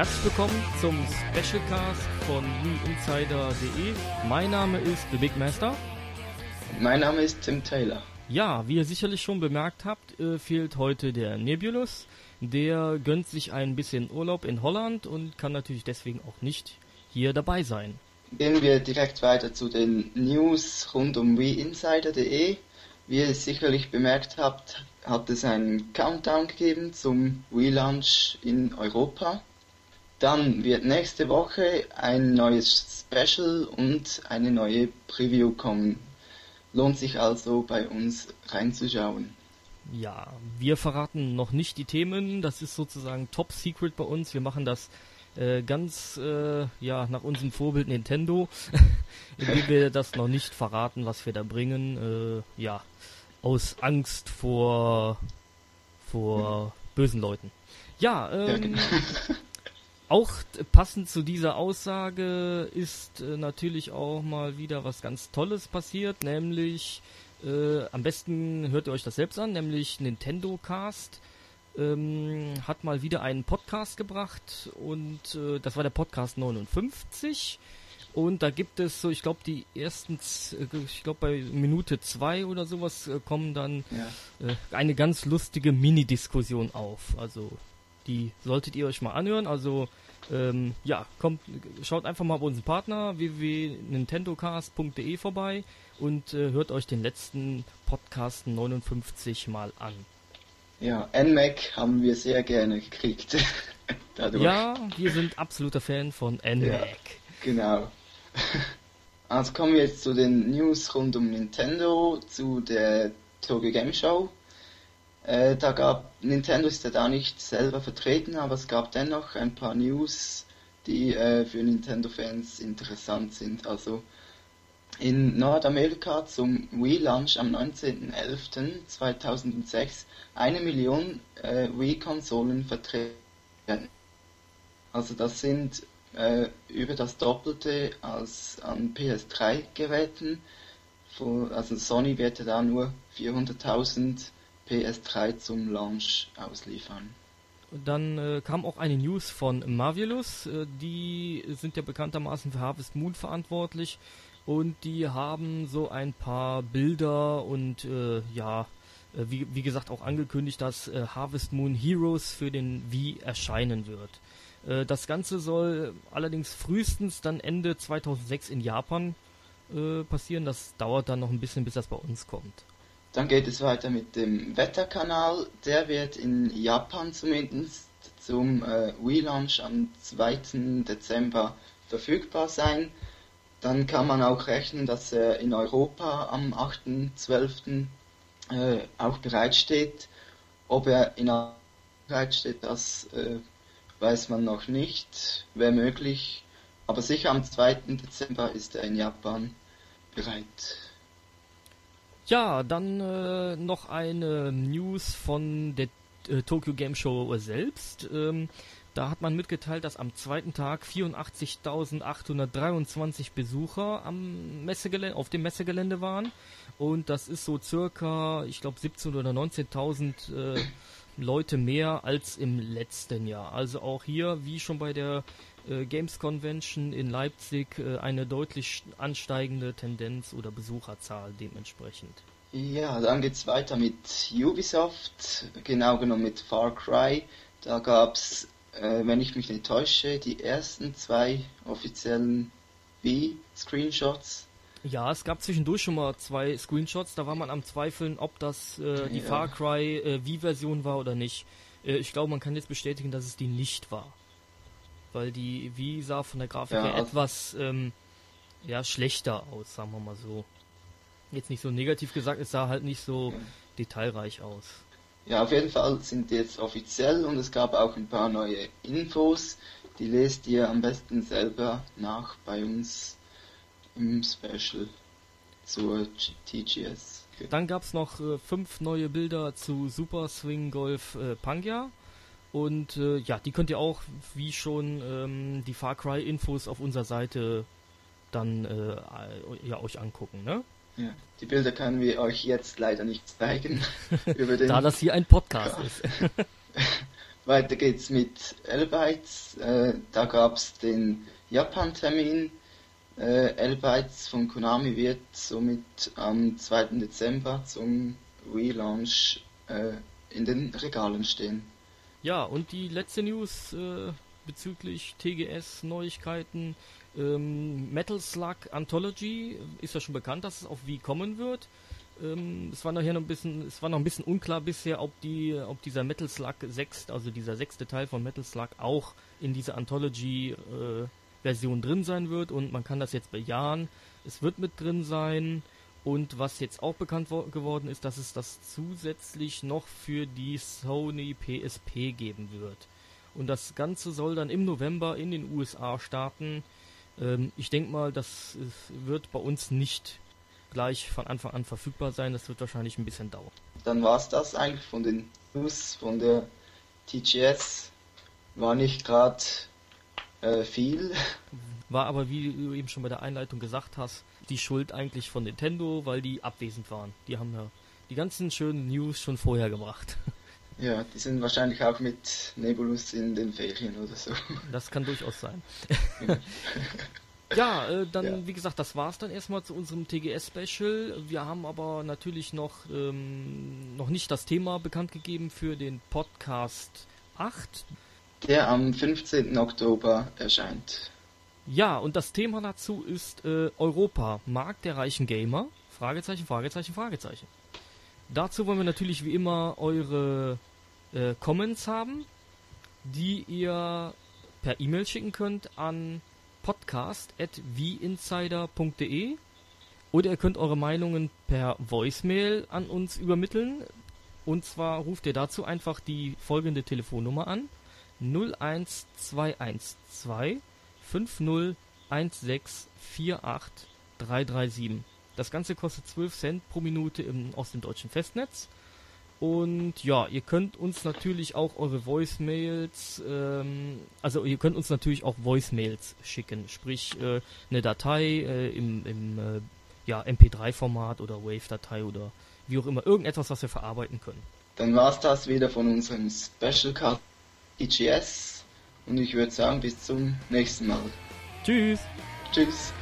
Herzlich willkommen zum Specialcast von NewInsider.de. Mein Name ist The Big Master. Mein Name ist Tim Taylor. Ja, wie ihr sicherlich schon bemerkt habt, äh, fehlt heute der Nebulus. Der gönnt sich ein bisschen Urlaub in Holland und kann natürlich deswegen auch nicht hier dabei sein. Gehen wir direkt weiter zu den News rund um WeInsider.de. Wie ihr sicherlich bemerkt habt, hat es einen Countdown gegeben zum Relaunch in Europa. Dann wird nächste Woche ein neues Special und eine neue Preview kommen. Lohnt sich also bei uns reinzuschauen. Ja, wir verraten noch nicht die Themen. Das ist sozusagen Top Secret bei uns. Wir machen das äh, ganz äh, ja nach unserem Vorbild Nintendo, indem wir das noch nicht verraten, was wir da bringen. Äh, ja, aus Angst vor vor mhm. bösen Leuten. Ja, ähm, ja genau. auch passend zu dieser Aussage ist äh, natürlich auch mal wieder was ganz Tolles passiert, nämlich äh, am besten hört ihr euch das selbst an, nämlich Nintendo Cast ähm, hat mal wieder einen Podcast gebracht und äh, das war der Podcast 59. Und da gibt es so, ich glaube, die ersten, äh, ich glaube bei Minute zwei oder sowas äh, kommen dann ja. äh, eine ganz lustige Mini-Diskussion auf. Also die solltet ihr euch mal anhören. Also ähm, ja, kommt, schaut einfach mal auf unseren Partner www.nintendocast.de vorbei und äh, hört euch den letzten Podcast 59 mal an. Ja, NMAC haben wir sehr gerne gekriegt. ja, wir sind absoluter Fan von NMAC. Ja, genau. Also kommen wir jetzt zu den News rund um Nintendo, zu der Tokyo Game Show. Äh, da gab Nintendo ist ja da nicht selber vertreten, aber es gab dennoch ein paar News, die äh, für Nintendo-Fans interessant sind. Also in Nordamerika zum Wii-Launch am 19.11.2006 eine Million äh, Wii-Konsolen vertreten. Also das sind äh, über das Doppelte als an PS3-Geräten. Also Sony wird da nur 400.000 PS3 zum Launch ausliefern. Dann äh, kam auch eine News von Marvelous. Äh, die sind ja bekanntermaßen für Harvest Moon verantwortlich und die haben so ein paar Bilder und äh, ja, äh, wie, wie gesagt auch angekündigt, dass äh, Harvest Moon Heroes für den Wii erscheinen wird. Äh, das Ganze soll allerdings frühestens dann Ende 2006 in Japan passieren. Das dauert dann noch ein bisschen, bis das bei uns kommt. Dann geht es weiter mit dem Wetterkanal. Der wird in Japan zumindest zum äh, Relaunch am 2. Dezember verfügbar sein. Dann kann man auch rechnen, dass er in Europa am 8.12. Äh, auch bereitsteht. Ob er in Europa bereitsteht, das äh, weiß man noch nicht. Wäre möglich. Aber sicher am 2. Dezember ist er in Japan bereit. Ja, dann äh, noch eine News von der äh, Tokyo Game Show selbst. Ähm, da hat man mitgeteilt, dass am zweiten Tag 84.823 Besucher am Messegelände, auf dem Messegelände waren. Und das ist so circa, ich glaube, 17.000 oder 19.000 äh, Leute mehr als im letzten Jahr. Also auch hier, wie schon bei der Games Convention in Leipzig, äh, eine deutlich ansteigende Tendenz oder Besucherzahl dementsprechend. Ja, dann geht's weiter mit Ubisoft, genau genommen mit Far Cry. Da gab's äh, wenn ich mich nicht täusche, die ersten zwei offiziellen Wii-Screenshots. Ja, es gab zwischendurch schon mal zwei Screenshots, da war man am Zweifeln, ob das äh, die ja. Far Cry äh, Wii-Version war oder nicht. Äh, ich glaube, man kann jetzt bestätigen, dass es die nicht war. Weil die Wii sah von der Grafik ja, her also etwas ähm, ja, schlechter aus, sagen wir mal so. Jetzt nicht so negativ gesagt, es sah halt nicht so ja. detailreich aus. Ja, auf jeden Fall sind die jetzt offiziell und es gab auch ein paar neue Infos. Die lest ihr am besten selber nach bei uns im Special zur TGS. Dann gab es noch äh, fünf neue Bilder zu Super Swing Golf äh, Pangea. Und äh, ja, die könnt ihr auch, wie schon ähm, die Far Cry Infos auf unserer Seite dann äh, ja, euch angucken, ne? Ja, die Bilder können wir euch jetzt leider nicht zeigen. über den da das hier ein Podcast ist. weiter geht's mit L-Bytes. Äh, da gab's den Japan-Termin. Äh, L-Bytes von Konami wird somit am 2. Dezember zum Relaunch äh, in den Regalen stehen. Ja, und die letzte News äh, bezüglich TGS Neuigkeiten. Ähm, Metal Slug Anthology ist ja schon bekannt, dass es auf Wii kommen wird. Ähm, es war noch hier noch ein bisschen, es war noch ein bisschen unklar bisher, ob die, ob dieser Metal Slug 6, also dieser sechste Teil von Metal Slug auch in dieser Anthology äh, Version drin sein wird und man kann das jetzt bejahen. Es wird mit drin sein. Und was jetzt auch bekannt geworden ist, dass es das zusätzlich noch für die Sony PSP geben wird. Und das Ganze soll dann im November in den USA starten. Ähm, ich denke mal, das wird bei uns nicht gleich von Anfang an verfügbar sein. Das wird wahrscheinlich ein bisschen dauern. Dann war es das eigentlich von den News von der TGS. War nicht gerade äh, viel. War aber, wie du eben schon bei der Einleitung gesagt hast, die Schuld eigentlich von Nintendo, weil die abwesend waren. Die haben ja die ganzen schönen News schon vorher gebracht. Ja, die sind wahrscheinlich auch mit Nebulus in den Ferien oder so. Das kann durchaus sein. ja, äh, dann, ja. wie gesagt, das war's dann erstmal zu unserem TGS-Special. Wir haben aber natürlich noch, ähm, noch nicht das Thema bekannt gegeben für den Podcast 8. Der am 15. Oktober erscheint. Ja, und das Thema dazu ist äh, Europa, Markt der reichen Gamer? Fragezeichen, Fragezeichen, Fragezeichen. Dazu wollen wir natürlich wie immer eure äh, Comments haben, die ihr per E-Mail schicken könnt an podcast.wieinsider.de oder ihr könnt eure Meinungen per Voicemail an uns übermitteln. Und zwar ruft ihr dazu einfach die folgende Telefonnummer an: 01212 501648337. Das Ganze kostet 12 Cent pro Minute im, aus dem deutschen Festnetz. Und ja, ihr könnt uns natürlich auch eure Voicemails, ähm, also ihr könnt uns natürlich auch Voicemails schicken, sprich äh, eine Datei äh, im, im äh, ja, MP3-Format oder Wave-Datei oder wie auch immer, irgendetwas, was wir verarbeiten können. Dann war es das wieder von unserem Special Card EGS und ich würde sagen, bis zum nächsten Mal. Tschüss. Tschüss.